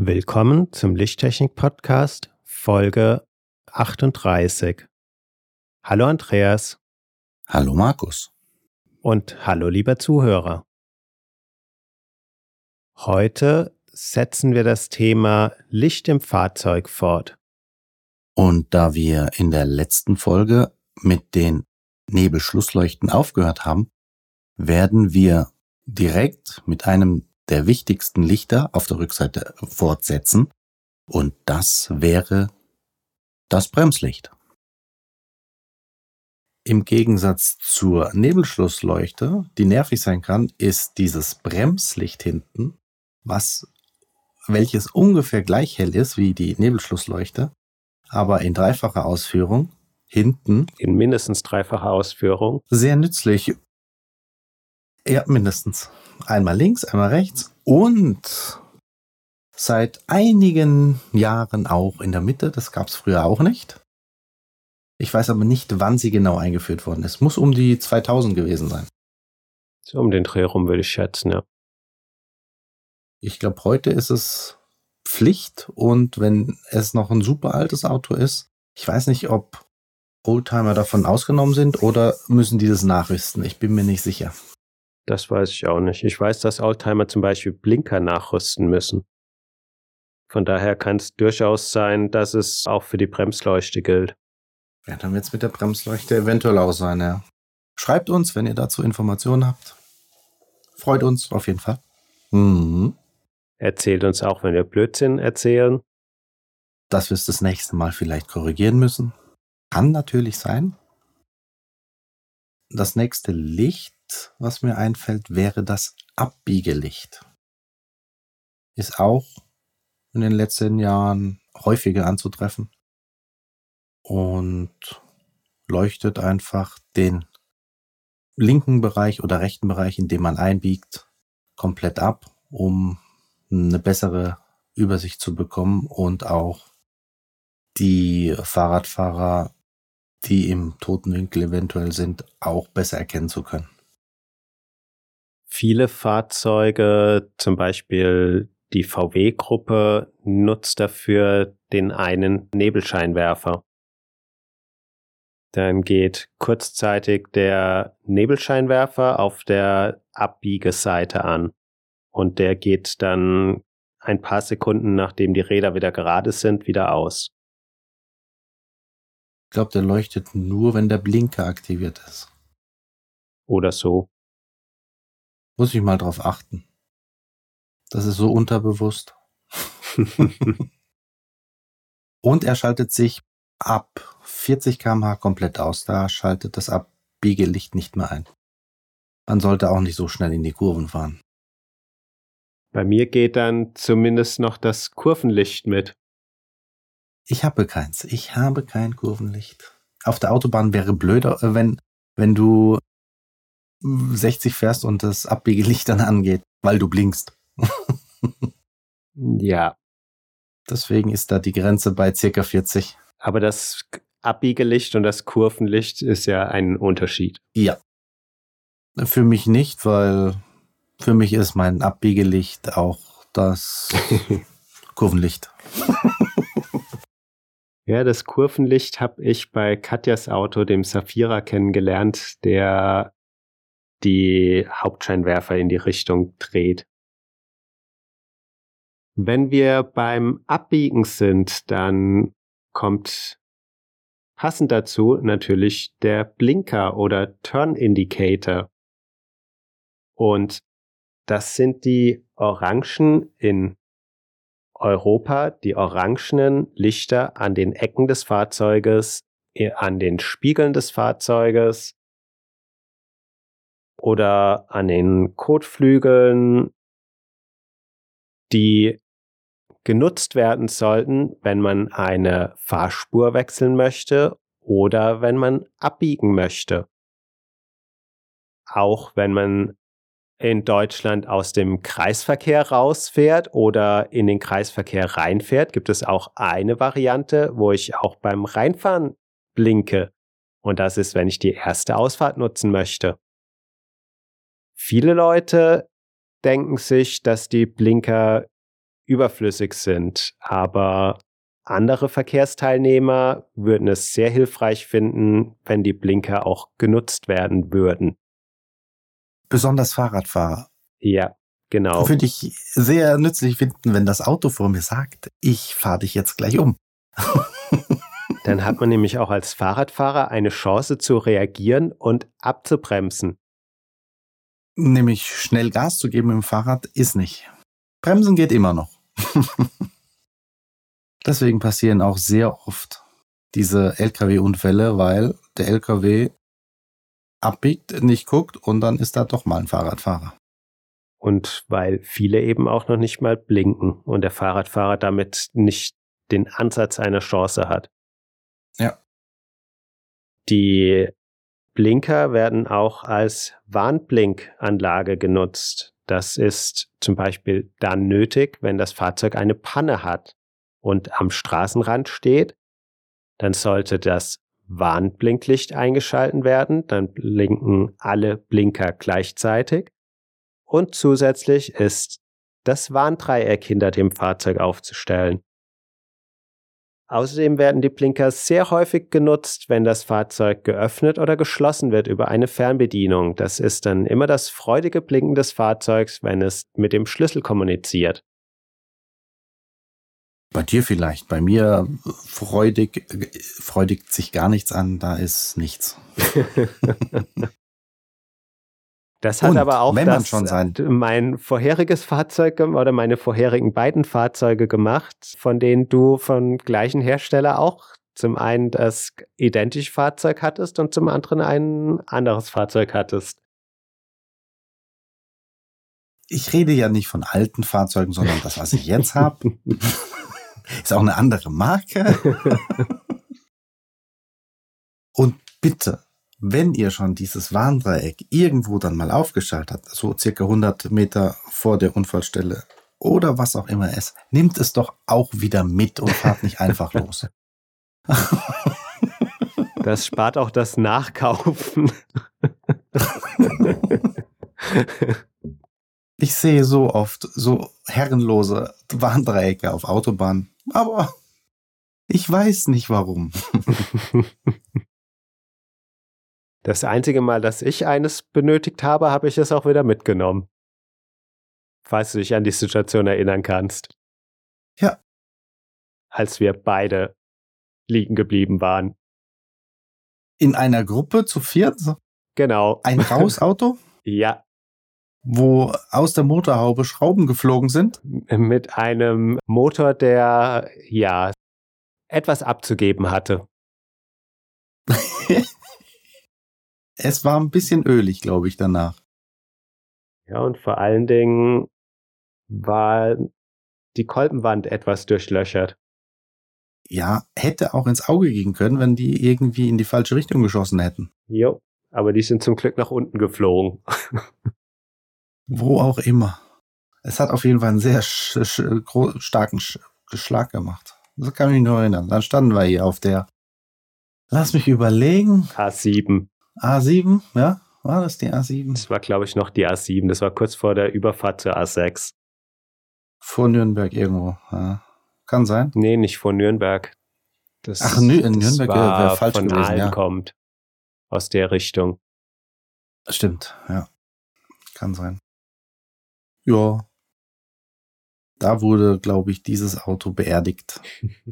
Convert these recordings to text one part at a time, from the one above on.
Willkommen zum Lichttechnik-Podcast Folge 38. Hallo Andreas. Hallo Markus. Und hallo lieber Zuhörer. Heute setzen wir das Thema Licht im Fahrzeug fort. Und da wir in der letzten Folge mit den Nebelschlussleuchten aufgehört haben, werden wir direkt mit einem der wichtigsten Lichter auf der Rückseite fortsetzen. Und das wäre das Bremslicht. Im Gegensatz zur Nebelschlussleuchte, die nervig sein kann, ist dieses Bremslicht hinten, was, welches ungefähr gleich hell ist wie die Nebelschlussleuchte, aber in dreifacher Ausführung hinten. In mindestens dreifacher Ausführung. Sehr nützlich. Ja, mindestens einmal links, einmal rechts und seit einigen Jahren auch in der Mitte. Das gab es früher auch nicht. Ich weiß aber nicht, wann sie genau eingeführt worden ist. Muss um die 2000 gewesen sein. So um den Dreh rum würde ich schätzen, ja. Ich glaube, heute ist es Pflicht und wenn es noch ein super altes Auto ist, ich weiß nicht, ob Oldtimer davon ausgenommen sind oder müssen die das nachrüsten. Ich bin mir nicht sicher. Das weiß ich auch nicht. Ich weiß, dass Oldtimer zum Beispiel Blinker nachrüsten müssen. Von daher kann es durchaus sein, dass es auch für die Bremsleuchte gilt. Ja, dann wird es mit der Bremsleuchte eventuell auch sein, ja. Schreibt uns, wenn ihr dazu Informationen habt. Freut uns auf jeden Fall. Mhm. Erzählt uns auch, wenn wir Blödsinn erzählen. Dass wir es das nächste Mal vielleicht korrigieren müssen. Kann natürlich sein. Das nächste Licht was mir einfällt, wäre das Abbiegelicht. Ist auch in den letzten Jahren häufiger anzutreffen und leuchtet einfach den linken Bereich oder rechten Bereich, in dem man einbiegt, komplett ab, um eine bessere Übersicht zu bekommen und auch die Fahrradfahrer, die im toten Winkel eventuell sind, auch besser erkennen zu können. Viele Fahrzeuge, zum Beispiel die VW-Gruppe, nutzt dafür den einen Nebelscheinwerfer. Dann geht kurzzeitig der Nebelscheinwerfer auf der Abbiegeseite an. Und der geht dann ein paar Sekunden, nachdem die Räder wieder gerade sind, wieder aus. Ich glaube, der leuchtet nur, wenn der Blinker aktiviert ist. Oder so. Muss ich mal drauf achten. Das ist so unterbewusst. Und er schaltet sich ab 40 km/h komplett aus. Da schaltet das Abbiegelicht nicht mehr ein. Man sollte auch nicht so schnell in die Kurven fahren. Bei mir geht dann zumindest noch das Kurvenlicht mit. Ich habe keins. Ich habe kein Kurvenlicht. Auf der Autobahn wäre blöder, äh, wenn, wenn du 60 fährst und das Abbiegelicht dann angeht, weil du blinkst. ja. Deswegen ist da die Grenze bei circa 40. Aber das Abbiegelicht und das Kurvenlicht ist ja ein Unterschied. Ja. Für mich nicht, weil für mich ist mein Abbiegelicht auch das Kurvenlicht. Ja, das Kurvenlicht habe ich bei Katjas Auto, dem Safira, kennengelernt, der die Hauptscheinwerfer in die Richtung dreht. Wenn wir beim Abbiegen sind, dann kommt passend dazu natürlich der Blinker oder Turn Indicator. Und das sind die Orangen in Europa, die orangenen Lichter an den Ecken des Fahrzeuges, an den Spiegeln des Fahrzeuges oder an den Kotflügeln, die genutzt werden sollten, wenn man eine Fahrspur wechseln möchte oder wenn man abbiegen möchte. Auch wenn man in Deutschland aus dem Kreisverkehr rausfährt oder in den Kreisverkehr reinfährt, gibt es auch eine Variante, wo ich auch beim Reinfahren blinke. Und das ist, wenn ich die erste Ausfahrt nutzen möchte. Viele Leute denken sich, dass die Blinker überflüssig sind, aber andere Verkehrsteilnehmer würden es sehr hilfreich finden, wenn die Blinker auch genutzt werden würden. Besonders Fahrradfahrer. Ja, genau. Würde ich sehr nützlich finden, wenn das Auto vor mir sagt, ich fahre dich jetzt gleich um. Dann hat man nämlich auch als Fahrradfahrer eine Chance zu reagieren und abzubremsen. Nämlich schnell Gas zu geben im Fahrrad ist nicht. Bremsen geht immer noch. Deswegen passieren auch sehr oft diese Lkw-Unfälle, weil der Lkw abbiegt, nicht guckt und dann ist da doch mal ein Fahrradfahrer. Und weil viele eben auch noch nicht mal blinken und der Fahrradfahrer damit nicht den Ansatz einer Chance hat. Ja. Die Blinker werden auch als Warnblinkanlage genutzt. Das ist zum Beispiel dann nötig, wenn das Fahrzeug eine Panne hat und am Straßenrand steht. Dann sollte das Warnblinklicht eingeschalten werden, dann blinken alle Blinker gleichzeitig. Und zusätzlich ist das Warndreieck hinter dem Fahrzeug aufzustellen. Außerdem werden die Blinker sehr häufig genutzt, wenn das Fahrzeug geöffnet oder geschlossen wird über eine Fernbedienung. Das ist dann immer das freudige Blinken des Fahrzeugs, wenn es mit dem Schlüssel kommuniziert. Bei dir vielleicht, bei mir freudig, freudigt sich gar nichts an, da ist nichts. Das hat Und, aber auch das, sein- mein vorheriges Fahrzeug oder meine vorherigen beiden Fahrzeuge gemacht, von denen du vom gleichen Hersteller auch zum einen das identische Fahrzeug hattest und zum anderen ein anderes Fahrzeug hattest. Ich rede ja nicht von alten Fahrzeugen, sondern das, was ich jetzt habe, ist auch eine andere Marke. Und bitte, wenn ihr schon dieses Warndreieck irgendwo dann mal aufgeschaltet habt, so circa 100 Meter vor der Unfallstelle oder was auch immer es, nimmt es doch auch wieder mit und fahrt nicht einfach los. Das spart auch das Nachkaufen. Ich sehe so oft so herrenlose Warndreiecke auf Autobahnen, aber ich weiß nicht warum. Das einzige Mal, dass ich eines benötigt habe, habe ich es auch wieder mitgenommen. Falls du dich an die Situation erinnern kannst. Ja. Als wir beide liegen geblieben waren. In einer Gruppe zu viert, Genau. ein Rausauto, Ja, wo aus der Motorhaube Schrauben geflogen sind. mit einem Motor, der ja etwas abzugeben hatte. Es war ein bisschen ölig, glaube ich, danach. Ja, und vor allen Dingen war die Kolbenwand etwas durchlöchert. Ja, hätte auch ins Auge gehen können, wenn die irgendwie in die falsche Richtung geschossen hätten. Jo, aber die sind zum Glück nach unten geflogen. Wo auch immer. Es hat auf jeden Fall einen sehr starken sch Schlag gemacht. Das kann ich mich nur erinnern. Dann standen wir hier auf der, lass mich überlegen, A7. A7, ja? War das die A7? Das war, glaube ich, noch die A7. Das war kurz vor der Überfahrt zur A6. Vor Nürnberg irgendwo. Ja. Kann sein. Nee, nicht vor Nürnberg. Das, Ach, Nü- in das Nürnberg war wäre falsch von gewesen, Aalen ja. kommt. Aus der Richtung. Stimmt, ja. Kann sein. Ja. Da wurde, glaube ich, dieses Auto beerdigt.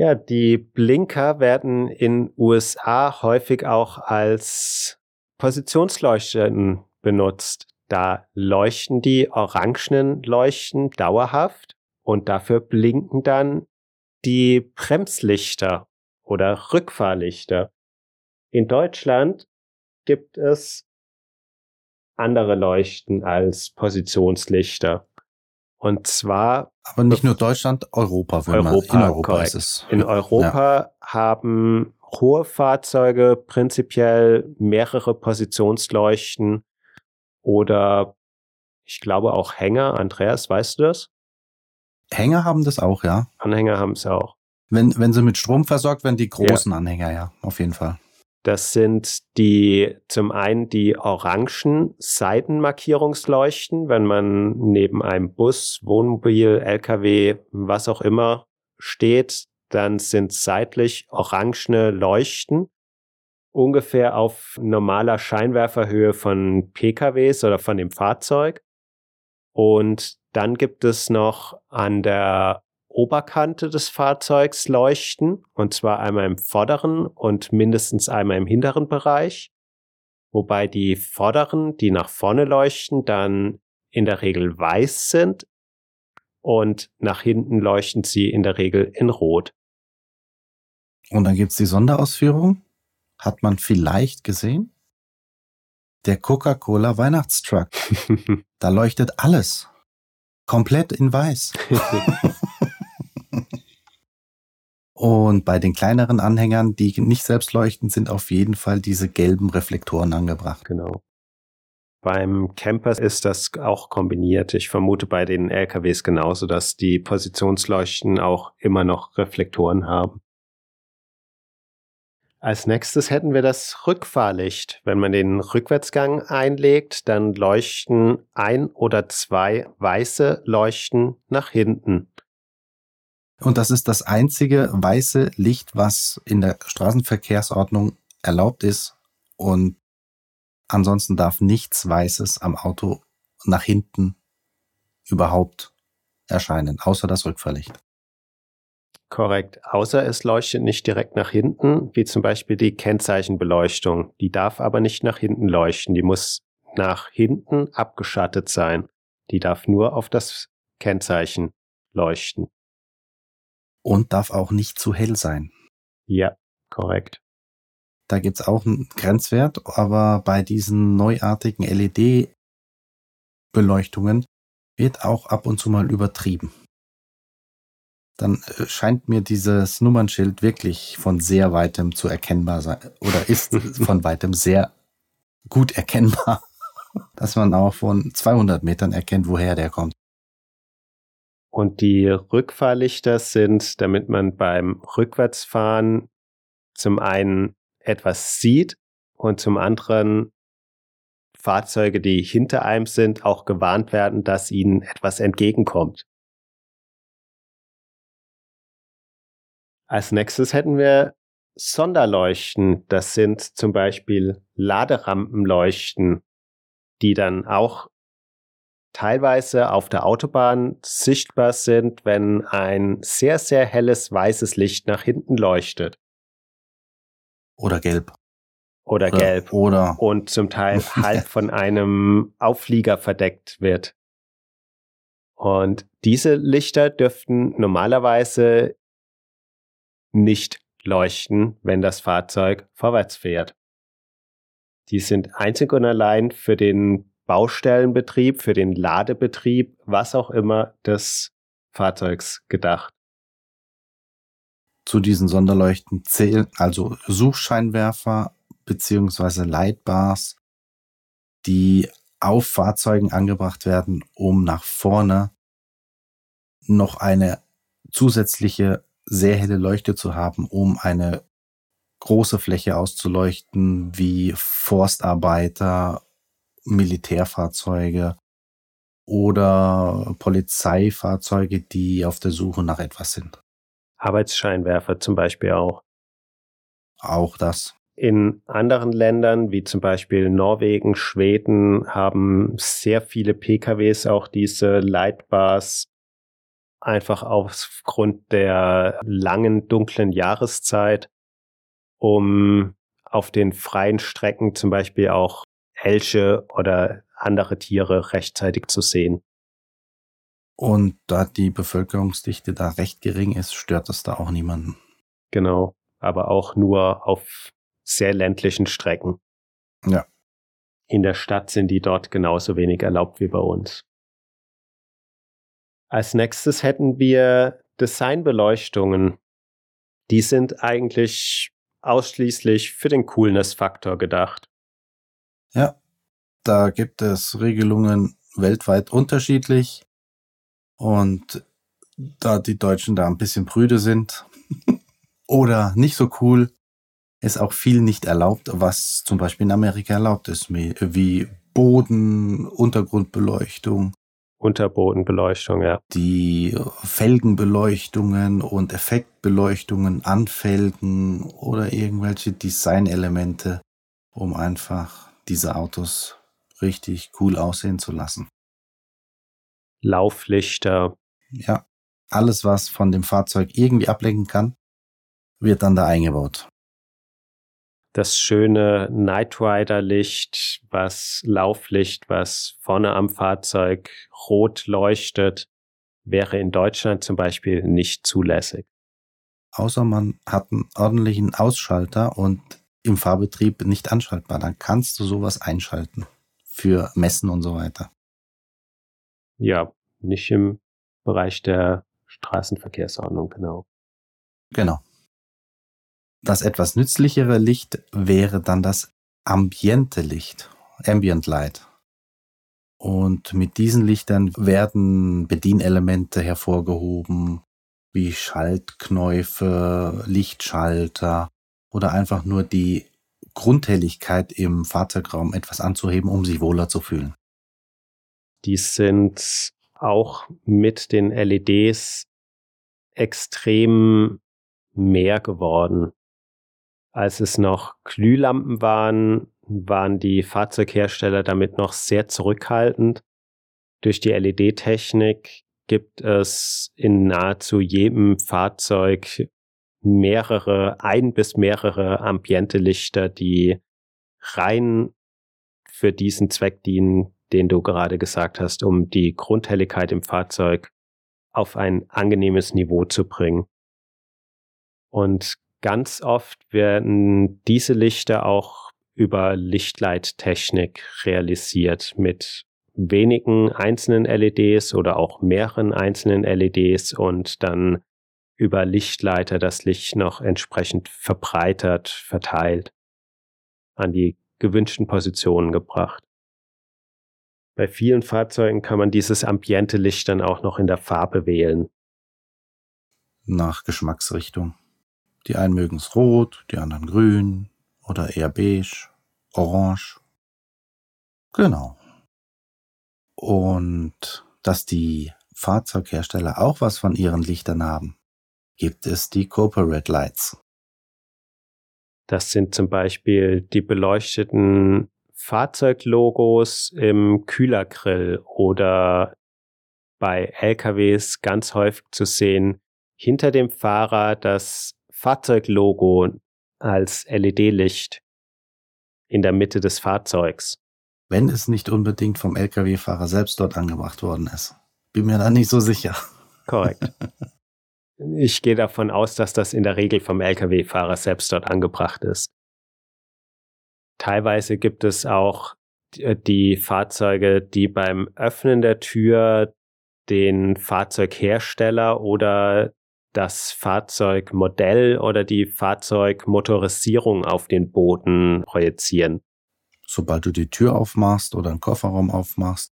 Ja, die Blinker werden in USA häufig auch als Positionsleuchten benutzt. Da leuchten die orangenen Leuchten dauerhaft und dafür blinken dann die Bremslichter oder Rückfahrlichter. In Deutschland gibt es andere Leuchten als Positionslichter. Und zwar. Aber nicht nur Deutschland, Europa, wenn Europa, man in Europa korrekt. ist es. In Europa ja. haben hohe Fahrzeuge prinzipiell mehrere Positionsleuchten oder ich glaube auch Hänger. Andreas, weißt du das? Hänger haben das auch, ja. Anhänger haben es auch. Wenn, wenn sie mit Strom versorgt werden, die großen ja. Anhänger, ja, auf jeden Fall. Das sind die zum einen die orangen Seitenmarkierungsleuchten, wenn man neben einem Bus, Wohnmobil, LKW, was auch immer steht, dann sind seitlich orangene Leuchten ungefähr auf normaler Scheinwerferhöhe von PKWs oder von dem Fahrzeug. Und dann gibt es noch an der Oberkante des Fahrzeugs leuchten, und zwar einmal im vorderen und mindestens einmal im hinteren Bereich, wobei die vorderen, die nach vorne leuchten, dann in der Regel weiß sind und nach hinten leuchten sie in der Regel in Rot. Und dann gibt's die Sonderausführung. Hat man vielleicht gesehen? Der Coca-Cola Weihnachtstruck. da leuchtet alles. Komplett in weiß. Und bei den kleineren Anhängern, die nicht selbst leuchten, sind auf jeden Fall diese gelben Reflektoren angebracht. Genau. Beim Camper ist das auch kombiniert. Ich vermute bei den LKWs genauso, dass die Positionsleuchten auch immer noch Reflektoren haben. Als nächstes hätten wir das Rückfahrlicht. Wenn man den Rückwärtsgang einlegt, dann leuchten ein oder zwei weiße Leuchten nach hinten. Und das ist das einzige weiße Licht, was in der Straßenverkehrsordnung erlaubt ist. Und ansonsten darf nichts Weißes am Auto nach hinten überhaupt erscheinen, außer das Rückfahrlicht. Korrekt. Außer es leuchtet nicht direkt nach hinten, wie zum Beispiel die Kennzeichenbeleuchtung. Die darf aber nicht nach hinten leuchten. Die muss nach hinten abgeschattet sein. Die darf nur auf das Kennzeichen leuchten und darf auch nicht zu hell sein. Ja, korrekt. Da gibt's auch einen Grenzwert, aber bei diesen neuartigen LED-Beleuchtungen wird auch ab und zu mal übertrieben. Dann äh, scheint mir dieses Nummernschild wirklich von sehr weitem zu erkennbar sein oder ist von weitem sehr gut erkennbar, dass man auch von 200 Metern erkennt, woher der kommt. Und die Rückfahrlichter sind, damit man beim Rückwärtsfahren zum einen etwas sieht und zum anderen Fahrzeuge, die hinter einem sind, auch gewarnt werden, dass ihnen etwas entgegenkommt. Als nächstes hätten wir Sonderleuchten. Das sind zum Beispiel Laderampenleuchten, die dann auch teilweise auf der Autobahn sichtbar sind, wenn ein sehr, sehr helles weißes Licht nach hinten leuchtet. Oder gelb. Oder, oder gelb. Oder. Und zum Teil halb von einem Auflieger verdeckt wird. Und diese Lichter dürften normalerweise nicht leuchten, wenn das Fahrzeug vorwärts fährt. Die sind einzig und allein für den Baustellenbetrieb, für den Ladebetrieb, was auch immer des Fahrzeugs gedacht. Zu diesen Sonderleuchten zählen also Suchscheinwerfer beziehungsweise Lightbars, die auf Fahrzeugen angebracht werden, um nach vorne noch eine zusätzliche sehr helle Leuchte zu haben, um eine große Fläche auszuleuchten, wie Forstarbeiter Militärfahrzeuge oder Polizeifahrzeuge, die auf der Suche nach etwas sind. Arbeitsscheinwerfer zum Beispiel auch. Auch das. In anderen Ländern, wie zum Beispiel Norwegen, Schweden, haben sehr viele PKWs auch diese Lightbars einfach aufgrund der langen, dunklen Jahreszeit, um auf den freien Strecken zum Beispiel auch Elche oder andere Tiere rechtzeitig zu sehen. Und da die Bevölkerungsdichte da recht gering ist, stört das da auch niemanden. Genau, aber auch nur auf sehr ländlichen Strecken. Ja. In der Stadt sind die dort genauso wenig erlaubt wie bei uns. Als nächstes hätten wir Designbeleuchtungen. Die sind eigentlich ausschließlich für den Coolness-Faktor gedacht. Ja, da gibt es Regelungen weltweit unterschiedlich. Und da die Deutschen da ein bisschen prüde sind oder nicht so cool, ist auch viel nicht erlaubt, was zum Beispiel in Amerika erlaubt ist, wie Boden, Untergrundbeleuchtung. Unterbodenbeleuchtung, ja. Die Felgenbeleuchtungen und Effektbeleuchtungen an Felgen oder irgendwelche Designelemente, um einfach diese Autos richtig cool aussehen zu lassen. Lauflichter. Ja, alles, was von dem Fahrzeug irgendwie ablenken kann, wird dann da eingebaut. Das schöne Night Rider Licht, was Lauflicht, was vorne am Fahrzeug rot leuchtet, wäre in Deutschland zum Beispiel nicht zulässig. Außer man hat einen ordentlichen Ausschalter und im Fahrbetrieb nicht anschaltbar. Dann kannst du sowas einschalten für Messen und so weiter. Ja, nicht im Bereich der Straßenverkehrsordnung, genau. Genau. Das etwas nützlichere Licht wäre dann das ambiente Licht, Ambient Light. Und mit diesen Lichtern werden Bedienelemente hervorgehoben, wie Schaltknäufe, Lichtschalter oder einfach nur die Grundhelligkeit im Fahrzeugraum etwas anzuheben, um sich wohler zu fühlen. Die sind auch mit den LEDs extrem mehr geworden. Als es noch Glühlampen waren, waren die Fahrzeughersteller damit noch sehr zurückhaltend. Durch die LED-Technik gibt es in nahezu jedem Fahrzeug mehrere, ein bis mehrere ambiente Lichter, die rein für diesen Zweck dienen, den du gerade gesagt hast, um die Grundhelligkeit im Fahrzeug auf ein angenehmes Niveau zu bringen. Und ganz oft werden diese Lichter auch über Lichtleittechnik realisiert mit wenigen einzelnen LEDs oder auch mehreren einzelnen LEDs und dann über Lichtleiter das Licht noch entsprechend verbreitert, verteilt, an die gewünschten Positionen gebracht. Bei vielen Fahrzeugen kann man dieses ambiente Licht dann auch noch in der Farbe wählen. Nach Geschmacksrichtung. Die einen mögen es rot, die anderen grün oder eher beige, orange. Genau. Und dass die Fahrzeughersteller auch was von ihren Lichtern haben, gibt es die Corporate Lights. Das sind zum Beispiel die beleuchteten Fahrzeuglogos im Kühlergrill oder bei LKWs ganz häufig zu sehen, hinter dem Fahrer das Fahrzeuglogo als LED-Licht in der Mitte des Fahrzeugs. Wenn es nicht unbedingt vom Lkw-Fahrer selbst dort angebracht worden ist. Bin mir da nicht so sicher. Korrekt. Ich gehe davon aus, dass das in der Regel vom Lkw-Fahrer selbst dort angebracht ist. Teilweise gibt es auch die Fahrzeuge, die beim Öffnen der Tür den Fahrzeughersteller oder das Fahrzeugmodell oder die Fahrzeugmotorisierung auf den Boden projizieren. Sobald du die Tür aufmachst oder einen Kofferraum aufmachst,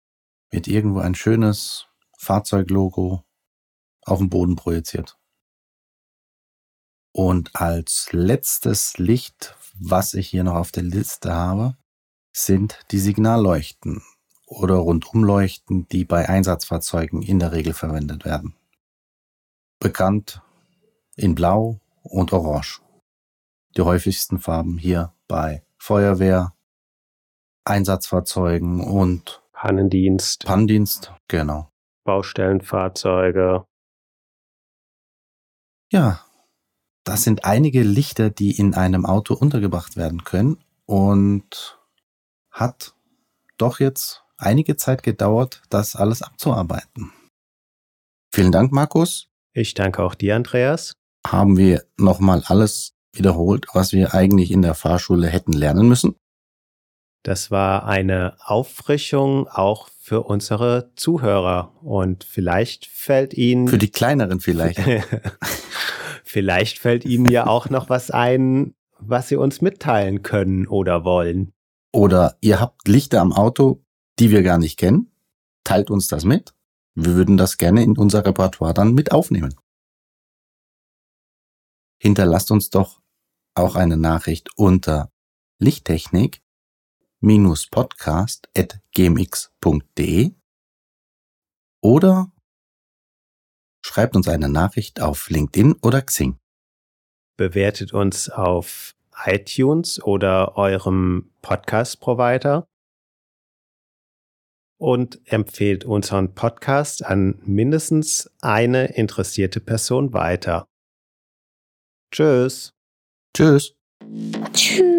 wird irgendwo ein schönes Fahrzeuglogo auf den Boden projiziert. Und als letztes Licht was ich hier noch auf der Liste habe, sind die Signalleuchten oder Rundumleuchten, die bei Einsatzfahrzeugen in der Regel verwendet werden. Bekannt in Blau und Orange. Die häufigsten Farben hier bei Feuerwehr, Einsatzfahrzeugen und Pannendienst. Pannendienst, genau. Baustellenfahrzeuge. Ja, das sind einige Lichter, die in einem Auto untergebracht werden können und hat doch jetzt einige Zeit gedauert, das alles abzuarbeiten. Vielen Dank, Markus. Ich danke auch dir, Andreas. Haben wir nochmal alles wiederholt, was wir eigentlich in der Fahrschule hätten lernen müssen. Das war eine Auffrischung auch für unsere Zuhörer und vielleicht fällt Ihnen. Für die kleineren vielleicht. vielleicht fällt Ihnen ja auch noch was ein, was Sie uns mitteilen können oder wollen. Oder ihr habt Lichter am Auto, die wir gar nicht kennen. Teilt uns das mit. Wir würden das gerne in unser Repertoire dann mit aufnehmen. Hinterlasst uns doch auch eine Nachricht unter Lichttechnik podcast.gmx.de oder schreibt uns eine Nachricht auf LinkedIn oder Xing. Bewertet uns auf iTunes oder eurem Podcast-Provider und empfehlt unseren Podcast an mindestens eine interessierte Person weiter. Tschüss. Tschüss. Tschüss.